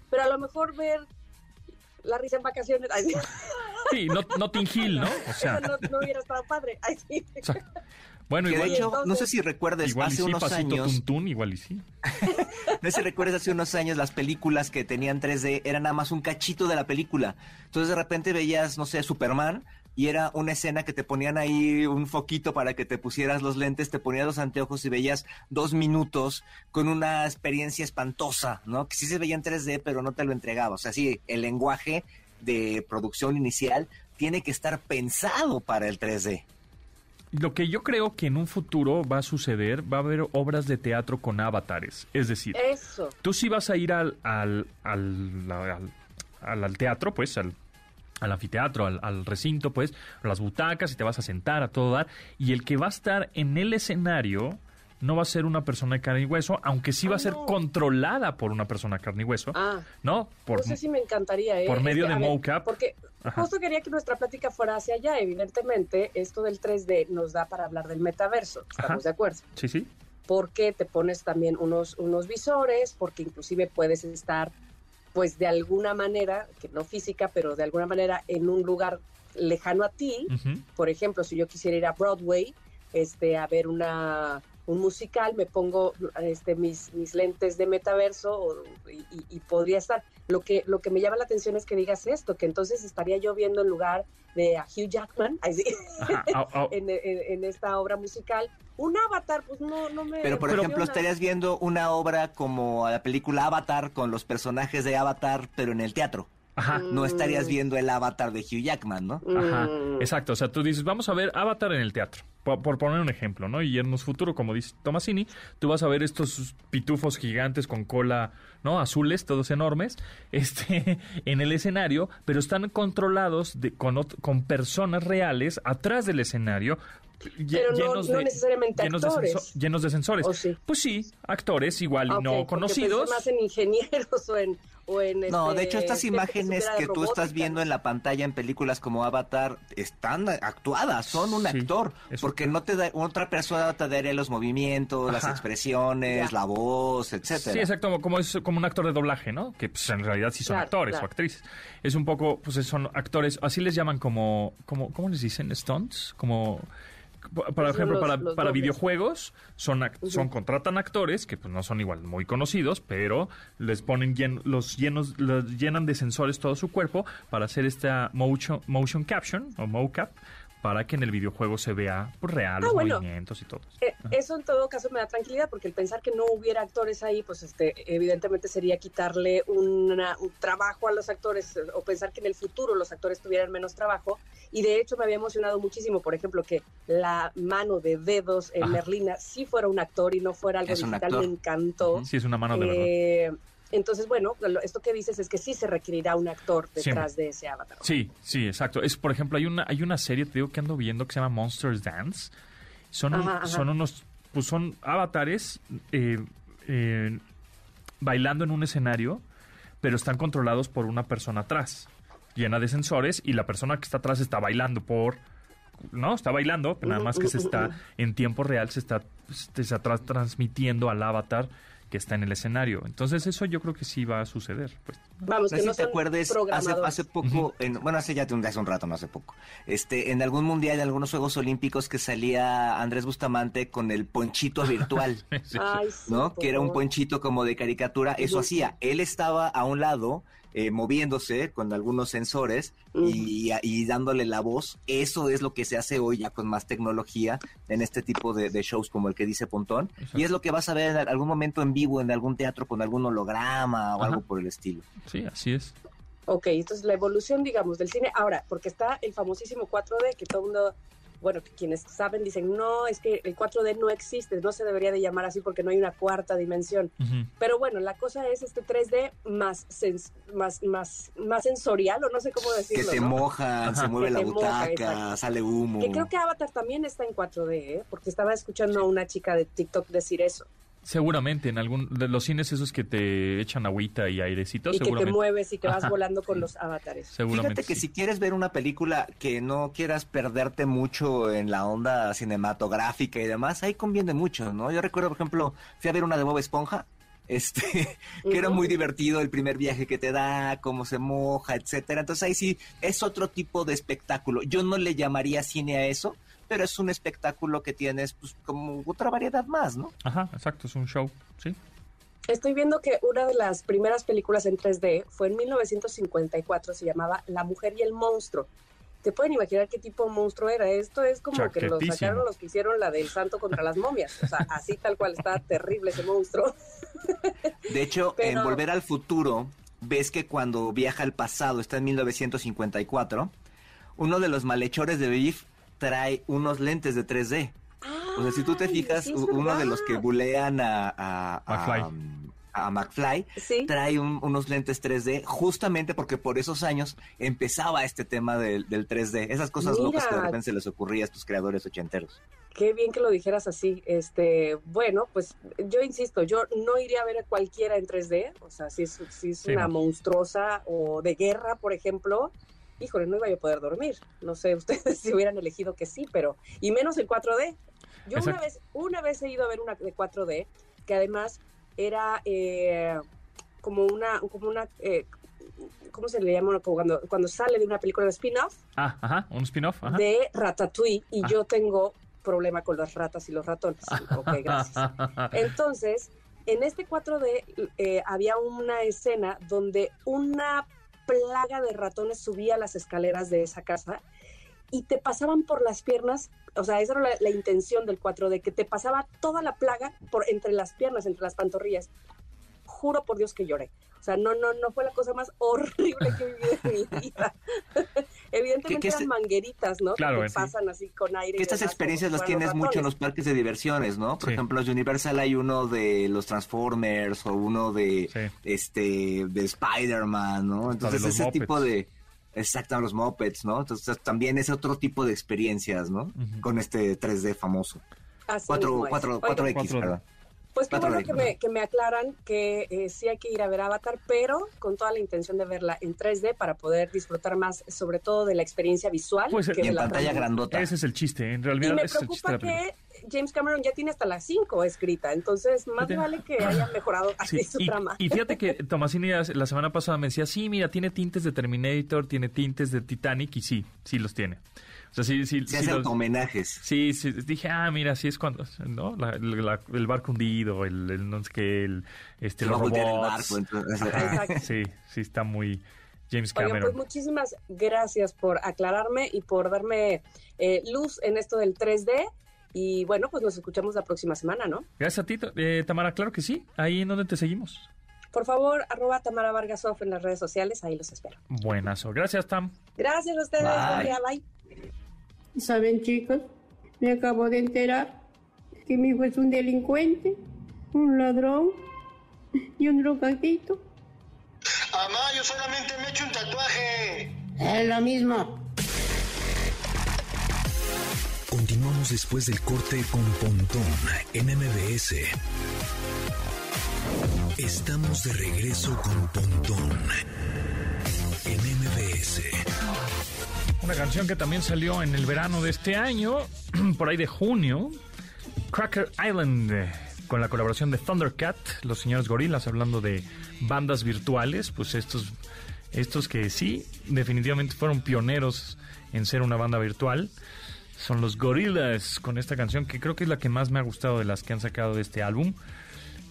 Pero a lo mejor ver la risa en vacaciones. Sí, no, Notting Hill, ¿no? O sea. <laughs> no, no, hubiera estado padre. Ay, sí. Bueno, igual, de hecho, <laughs> no sé si recuerdes, hace unos años. igual y sí. no sé si recuerdas hace unos años las películas que tenían 3D eran nada más un cachito de la película. Entonces de repente veías, no sé, Superman y era una escena que te ponían ahí un foquito para que te pusieras los lentes, te ponías los anteojos y veías dos minutos con una experiencia espantosa, ¿no? Que sí se veía en 3D, pero no te lo entregaba. O sea, sí, el lenguaje de producción inicial tiene que estar pensado para el 3D. Lo que yo creo que en un futuro va a suceder, va a haber obras de teatro con avatares. Es decir, tú sí vas a ir al, al, al, al, teatro, pues, al, al anfiteatro, al, recinto, pues, las butacas y te vas a sentar a todo dar. Y el que va a estar en el escenario no va a ser una persona de carne y hueso, aunque sí va a ser controlada por una persona de carne y hueso. Ah, ¿no? Por, no sé si me encantaría. ¿eh? Por medio de mocap. Porque justo quería que nuestra plática fuera hacia allá. Evidentemente, esto del 3D nos da para hablar del metaverso. ¿Estamos de acuerdo? Sí, sí. Porque te pones también unos, unos visores, porque inclusive puedes estar, pues de alguna manera, que no física, pero de alguna manera en un lugar lejano a ti. Por ejemplo, si yo quisiera ir a Broadway, este, a ver una un musical, me pongo este, mis, mis lentes de metaverso y, podría estar. Lo que, lo que me llama la atención es que digas esto, que entonces estaría yo viendo en lugar de a Hugh Jackman <laughs> <laughs> en, esta obra musical. Un avatar, pues no, no me... Pero por ejemplo, estarías viendo una obra como la película Avatar con los personajes de Avatar, pero en el teatro. Ajá. No estarías mm. viendo el avatar de Hugh Jackman, ¿no? Ajá. Mm. Exacto. O sea, tú dices, vamos a ver Avatar en el teatro. Por, poner un ejemplo, ¿no? Y en un futuro, como dice Tomasini, tú vas a ver estos pitufos gigantes con cola, ¿no? Azules, todos enormes, <laughs> este, en el escenario, pero están controlados de, con, con personas reales atrás del escenario pero llenos no, de, necesariamente llenos actores. De llenos de sensores. Pues sí, actores igual y no conocidos. más en ingenieros <laughs> o en, no, de este, hecho estas imágenes que, tú estás viendo en la pantalla en películas como Avatar están actuadas, son un actor, porque no te da otra persona te daría los movimientos, las expresiones, la voz, etcétera. Sí, exacto, como es como un actor de doblaje, ¿no? Que pues, en realidad sí son actores o actrices. Es un poco, pues son actores, así les llaman como, como ¿cómo les dicen? Stunts, como Por ejemplo, para, para videojuegos son, son contratan actores que pues no son igual muy conocidos, pero les ponen los llenos los llenan de sensores todo su cuerpo para hacer esta motion motion caption o mocap para que en el videojuego se vea pues, real ah, los movimientos y todo. Eh, eso en todo caso me da tranquilidad porque el pensar que no hubiera actores ahí, pues este, evidentemente sería quitarle un trabajo a los actores o pensar que en el futuro los actores tuvieran menos trabajo. Y de hecho me había emocionado muchísimo, por ejemplo, que la mano de dedos en Merlina sí fuera un actor y no fuera algo digital. Me encantó. Sí, es una mano de verdad. Entonces, bueno, esto que dices es que sí se requerirá un actor detrás de ese avatar. Sí, sí, exacto. Es, por ejemplo, hay una, hay una serie, te digo, que ando viendo que se llama Monsters Dance. Son, son unos, pues son avatares eh, eh, bailando en un escenario, pero están controlados por una persona atrás, llena de sensores, y la persona que está atrás está bailando por no, está bailando, nada más que se está en tiempo real, se está, se está transmitiendo al avatar que está en el escenario. Entonces eso yo creo que sí va a suceder. Pues. Vamos, no sé si te acuerdes, hace, hace poco, bueno, hace ya un, hace un rato, no hace poco, este, en algún mundial, en algunos Juegos Olímpicos que salía Andrés Bustamante con el ponchito virtual, <laughs> ¿no? que era un ponchito como de caricatura, eso hacía. Él estaba a un lado eh, moviéndose con algunos sensores y, dándole la voz. Eso es lo que se hace hoy ya con más tecnología en este tipo de, shows como el que dice Pontón. Y es lo que vas a ver en algún momento en vivo en algún teatro con algún holograma o algo por el estilo. Sí, así es. Ok, entonces la evolución, digamos, del cine. Ahora, porque está el famosísimo 4D que todo el mundo bueno, quienes saben dicen, no, es que el 4D no existe, no se debería de llamar así porque no hay una cuarta dimensión. Pero bueno, la cosa es este 3D más, más, más, más sensorial, o no sé cómo decirlo. Que te moja, se mueve la butaca, sale humo. Que creo que Avatar también está en 4D, ¿eh? porque estaba escuchando a una chica de TikTok decir eso. Seguramente, en algún de los cines esos que te echan agüita y airecito. Y que te mueves y que vas volando con los avatares. Seguramente. Fíjate que si quieres ver una película que no quieras perderte mucho en la onda cinematográfica y demás, ahí conviene mucho, ¿no? Yo recuerdo, por ejemplo, fui a ver una de Bob Esponja, <laughs> este, que era muy divertido el primer viaje que te da, cómo se moja, etcétera. Entonces ahí sí es otro tipo de espectáculo. Yo no le llamaría cine a eso, pero es un espectáculo que tienes pues como otra variedad más, ¿no? Ajá, exacto, es un show, sí. Estoy viendo que una de las primeras películas en 3D fue en 1954, se llamaba La mujer y el monstruo. ¿Te pueden imaginar qué tipo de monstruo era? Esto es como que lo sacaron los que hicieron la del santo contra las momias. O sea, así tal cual está terrible ese monstruo. <laughs> De hecho, en Volver al Futuro, ves que cuando viaja al pasado, está en 1954, uno de los malhechores de Biff trae unos lentes de 3D. o sea, si tú te fijas, uno de los que bulean a, a, a McFly, trae unos lentes 3D justamente porque por esos años empezaba este tema del, 3D. Esas cosas locas que de repente se les ocurría a estos creadores ochenteros. Qué bien que lo dijeras así. Este, bueno, pues yo insisto, yo no iría a ver a cualquiera en 3D. O sea, si es, si es una monstruosa o de guerra, por ejemplo, híjole, no iba a poder dormir. No sé ustedes <laughs> si hubieran elegido que sí, pero y menos el 4D. Yo una vez, una vez he ido a ver una de 4D que además era eh, como una, como una, eh, ¿cómo se le llama cuando, cuando sale de una película de spin-off? Ah, ajá, un spin-off. De Ratatouille y yo tengo problema con las ratas y los ratones. <laughs> ok, gracias. Entonces, en este 4D eh, había una escena donde una plaga de ratones subía las escaleras de esa casa y te pasaban por las piernas, o sea, esa era la, intención del 4D, que te pasaba toda la plaga por entre las piernas, entre las pantorrillas. Juro por Dios que lloré. O sea, no, no, no fue la cosa más <laughs> horrible que he vivido en mi vida. <laughs> Evidentemente eran mangueritas, ¿no? Claro, que pasan así con aire. Que estas experiencias las tienes mucho en los parques de diversiones, ¿no? Por ejemplo, en Universal hay uno de los Transformers o uno de este de Spider-Man, ¿no? Entonces ese tipo de exacto los mopeds, ¿no? Entonces también es otro tipo de experiencias, ¿no? Con este 3D famoso. Así 4, 4, 4X, ¿verdad? Pues qué bueno que me, que me, aclaran que eh, sí hay que ir a ver Avatar, pero con toda la intención de verla en 3D para poder disfrutar más, sobre todo de la experiencia visual. Pues que en pantalla grandota. Ese es el chiste, en realidad. Y me preocupa que James Cameron ya tiene hasta las 5 escrita, entonces más vale que haya mejorado <laughs> así su y, trama. Y fíjate que <laughs> Tomasini la semana pasada me decía, sí, mira, tiene tintes de Terminator, tiene tintes de Titanic, y sí, sí los tiene. Sea, sí, sí, Se hacen homenajes. Sí, sí, dije, ah, mira, sí es cuando, ¿no? La- la- el barco hundido, el, el no sé qué, el, este, los voltear el robots. barco, entonces- Exacto. sí, sí, está muy James Oigan, Cameron. pues muchísimas gracias por aclararme y por darme eh, luz en esto del 3D. Y bueno, pues nos escuchamos la próxima semana, ¿no? Gracias a ti, eh, Tamara, claro que sí. Ahí en donde te seguimos. Por favor, arroba Tamara Vargas Off en las redes sociales, ahí los espero. Buenazo. Gracias, Tam. Gracias a ustedes, Bye. buen día, bye. ¿Saben, chicos? Me acabo de enterar que mi hijo es un delincuente, un ladrón y un drogadito. Mamá, yo solamente me he hecho un tatuaje. Es lo mismo. Continuamos después del corte con Pontón en MBS. Estamos de regreso con Pontón en MBS. Una canción que también salió en el verano de este año, <clears throat> por ahí de junio. Cracker Island, con la colaboración de Thundercat, los señores gorilas, hablando de bandas virtuales, pues estos, estos que sí, definitivamente fueron pioneros en ser una banda virtual. Son los Gorillaz con esta canción que creo que es la que más me ha gustado de las que han sacado de este álbum,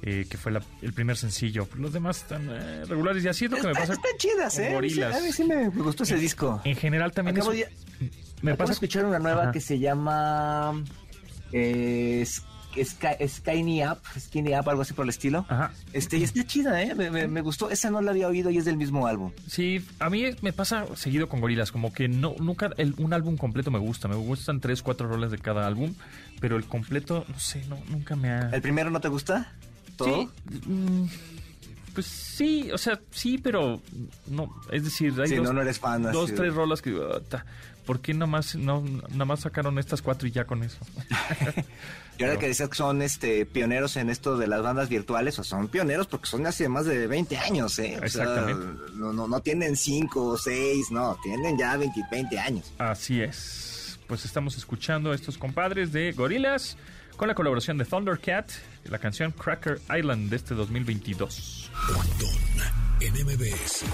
eh, que fue la- el primer sencillo. Los demás están eh, regulares y así es lo que me pasa están chidas, ¿eh? Gorillaz. A mí sí me gustó ese disco. En general también Acabo es- de- me Acabo pasa escuchar una nueva Ajá. que se llama eh, Sk- Sky- Skinny Up, Skinny Up, algo así por el estilo. Ajá. Este, y está chida, ¿eh? Me, me- me gustó. Esa no la había oído y es del mismo álbum. Sí, a mí me pasa seguido con Gorilas, como que no nunca el- un álbum completo me gusta, me gustan tres, cuatro roles de cada álbum, pero el completo, no sé, no, nunca me ha... ¿El primero no te gusta? ¿Todo? Sí, mm, pues sí, o sea, sí, pero no, es decir, hay Sí, dos, no, no eres fan. dos, tres rolas que... digo, "Ata, ¿Por qué no, nada más sacaron estas cuatro y ya con eso? <laughs> Y ahora que decías que son este, pioneros en esto de las bandas virtuales, o son pioneros porque son de hace más de 20 años, ¿eh? O sea, Exactamente. no, no, no tienen 5 o 6, no, tienen ya 20, 20 años. Así es. Pues estamos escuchando a estos compadres de Gorilas con la colaboración de Thundercat, la canción Cracker Island de este 2022. Pontón en MBS.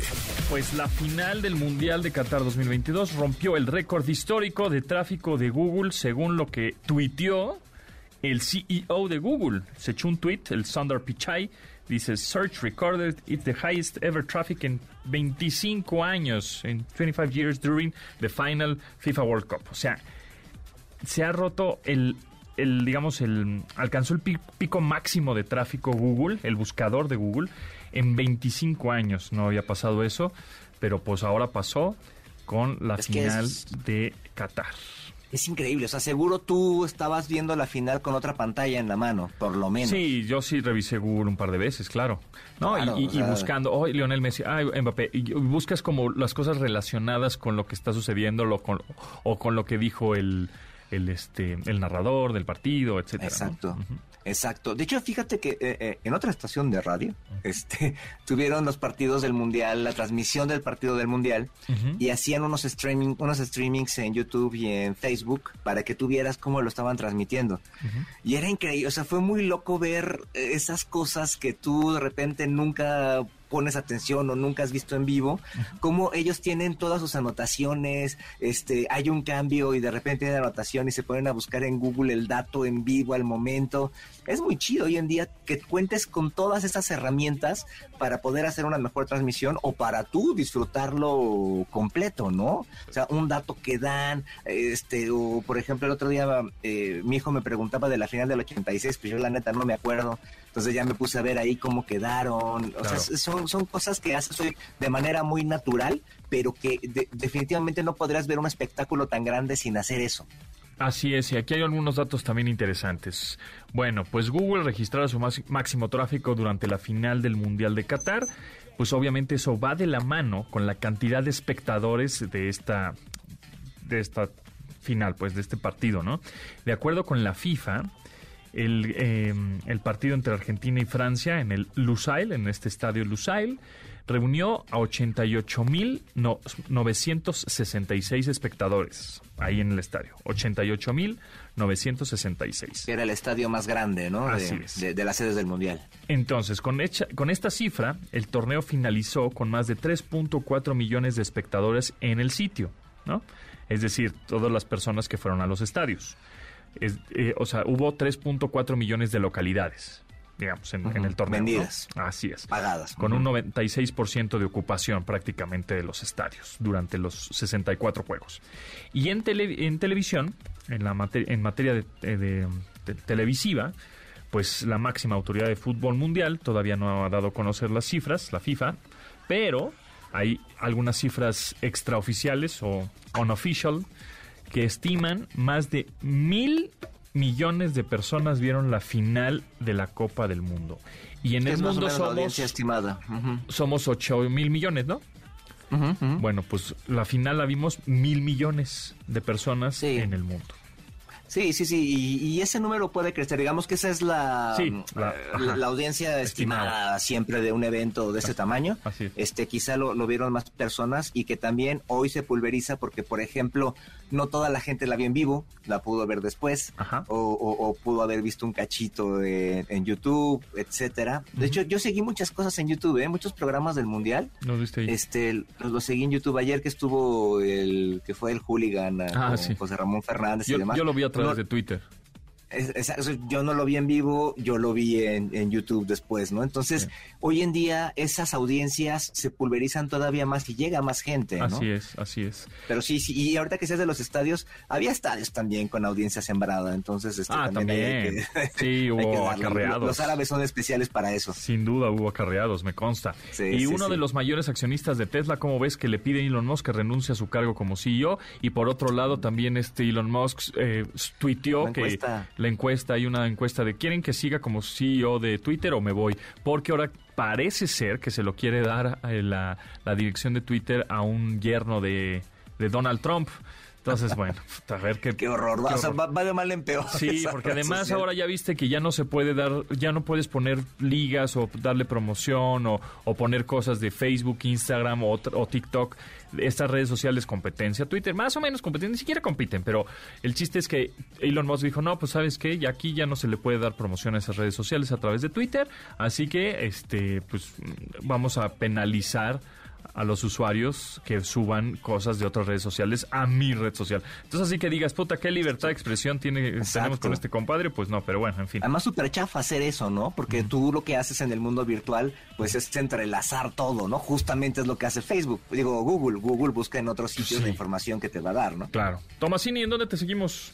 Pues la final del Mundial de Qatar 2022 rompió el récord histórico de tráfico de Google según lo que tuiteó el CEO de Google. Se echó un tweet, el Sundar Pichai, dice, Search recorded it the highest ever traffic in 25 años, in 25 years during the final FIFA World Cup. O sea, se ha roto el, el digamos, el alcanzó el pi- pico máximo de tráfico Google, el buscador de Google, en 25 años. No había pasado eso, pero pues ahora pasó con la Es final es- de Qatar. Es increíble, o sea, seguro tú estabas viendo la final con otra pantalla en la mano, por lo menos. Sí, yo sí revisé Google un par de veces, claro. No, Claro, y, y- o sea- y buscando, oh, Lionel Messi, ay, Mbappé, y buscas como las cosas relacionadas con lo que está sucediendo lo con- o con lo que dijo el, el, este, el narrador del partido, etcétera. ¿no? Exacto, exacto. De hecho, fíjate que eh, eh, en otra estación de radio, este, <laughs> tuvieron los partidos del mundial, la transmisión del partido del mundial, y hacían unos streaming, unos streamings en YouTube y en Facebook para que tú vieras cómo lo estaban transmitiendo. Y era increíble, o sea, fue muy loco ver eh, esas cosas que tú de repente nunca pones atención o nunca has visto en vivo, cómo ellos tienen todas sus anotaciones, este, hay un cambio y de repente hay anotación y se ponen a buscar en Google el dato en vivo al momento. Es muy chido hoy en día que cuentes con todas estas herramientas para poder hacer una mejor transmisión o para tú disfrutarlo completo, ¿no? O sea, un dato que dan, este, o por ejemplo, el otro día eh, mi hijo me preguntaba de la final del 86, pues yo la neta no me acuerdo. Entonces ya me puse a ver ahí cómo quedaron. O Claro. sea, son, son cosas que haces de manera muy natural, pero que de- definitivamente no podrías ver un espectáculo tan grande sin hacer eso. Así es, y aquí hay algunos datos también interesantes. Bueno, pues Google registrará su máximo tráfico durante la final del Mundial de Qatar. Pues obviamente eso va de la mano con la cantidad de espectadores de esta, de esta final, pues de este partido, ¿no? De acuerdo con la FIFA, el, eh, el partido entre Argentina y Francia en el Lusail, en este estadio Lusail, reunió a 88.966 espectadores ahí en el estadio. 88.966. Era el estadio más grande, ¿no? Así de, es. de- de las sedes del Mundial. Entonces, con, hecha- con esta cifra, el torneo finalizó con más de 3.4 millones de espectadores en el sitio, ¿no? Es decir, todas las personas que fueron a los estadios. Es- eh, o sea, hubo 3.4 millones de localidades, digamos, en, en el torneo. ¿no? Vendidas. Así es. Pagadas. Con un 96% de ocupación prácticamente de los estadios durante los 64 juegos. Y en, tele- en televisión, en, la mate- en materia de, de- de- de televisiva, pues la máxima autoridad de fútbol mundial todavía no ha dado a conocer las cifras, la FIFA, pero hay algunas cifras extraoficiales o unofficial que estiman más de mil millones de personas vieron la final de la Copa del Mundo. Y en el mundo somos, estimada. Somos 8 mil millones, ¿no? Bueno, pues la final la vimos mil millones de personas Sí. en el mundo. Sí, sí, sí, y, y ese número puede crecer. Digamos que esa es la, Sí, mm, la- eh, la, la audiencia Estimada. estimada siempre de un evento de este tamaño. así es. Este, quizá lo, lo vieron más personas y que también hoy se pulveriza porque, por ejemplo, no toda la gente la vio en vivo, la pudo ver después. O, o- o pudo haber visto un cachito en, en YouTube, etcétera. De hecho, yo seguí muchas cosas en YouTube, ¿eh? muchos programas del mundial. ¿Nos viste ahí? Este, lo seguí en YouTube ayer que estuvo el que fue el hooligan Ah, con sí. José Ramón Fernández y demás. yo lo vi a de Twitter. Es- es- eso yo no lo vi en vivo, yo lo vi en, en YouTube después, ¿no? Entonces, Sí. hoy en día esas audiencias se pulverizan todavía más y llega más gente, ¿no? Así es, así es. Pero sí, sí, y ahorita que seas de los estadios, había estadios también con audiencia sembrada, entonces este, Ah, también, hay también. que- <laughs> Sí, hay que hubo darle. acarreados. Los árabes son especiales para eso. Sin duda hubo acarreados, me consta. Sí, y sí, uno sí. de los mayores accionistas de Tesla, ¿cómo ves que le pide a Elon Musk que renuncie a su cargo como CEO? Y por otro lado, también este Elon Musk eh, tuiteó que. La encuesta, hay una encuesta de ¿quieren que siga como CEO de Twitter o me voy? Porque ahora parece ser que se lo quiere dar eh, la, la dirección de Twitter a un yerno de, de Donald Trump. Entonces, bueno, <laughs> a ver qué... Qué horror, qué o sea, horror. va, va de mal en peor. Sí, <laughs> porque además social. ahora ya viste que ya no se puede dar, ya no puedes poner ligas o darle promoción o, o poner cosas de Facebook, Instagram o, o TikTok. Estas redes sociales competencia, Twitter más o menos competencia, ni siquiera compiten, pero el chiste es que Elon Musk dijo, no, pues sabes qué, y aquí ya no se le puede dar promoción a esas redes sociales a través de Twitter, así que este, pues vamos a penalizar a los usuarios que suban cosas de otras redes sociales a mi red social. Entonces, así que digas, puta, qué libertad de expresión tiene, tenemos con este compadre, pues no, pero bueno, en fin. Además, súper chafa hacer eso, ¿no? Porque tú lo que haces en el mundo virtual, pues es entrelazar todo, ¿no? Justamente es lo que hace Facebook. Digo, Google. Google busca en otros sitios Sí. la información que te va a dar, ¿no? Claro. Tomasini, ¿en dónde te seguimos?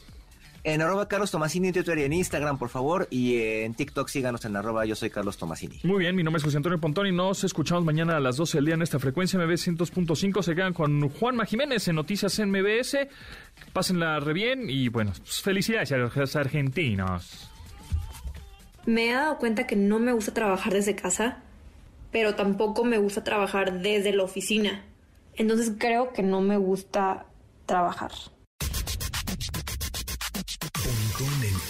En arroba Carlos Tomasini en Twitter y en Instagram, por favor. Y en TikTok síganos en arroba yo soy Carlos Tomasini. Muy bien, mi nombre es José Antonio Pontón y nos escuchamos mañana a las 12 del día en esta frecuencia MB 100.5. Se quedan con Juanma Jiménez en Noticias en MBS. Pásenla re bien y bueno, pues, felicidades a los argentinos. Me he dado cuenta que no me gusta trabajar desde casa, pero tampoco me gusta trabajar desde la oficina. Entonces creo que no me gusta trabajar.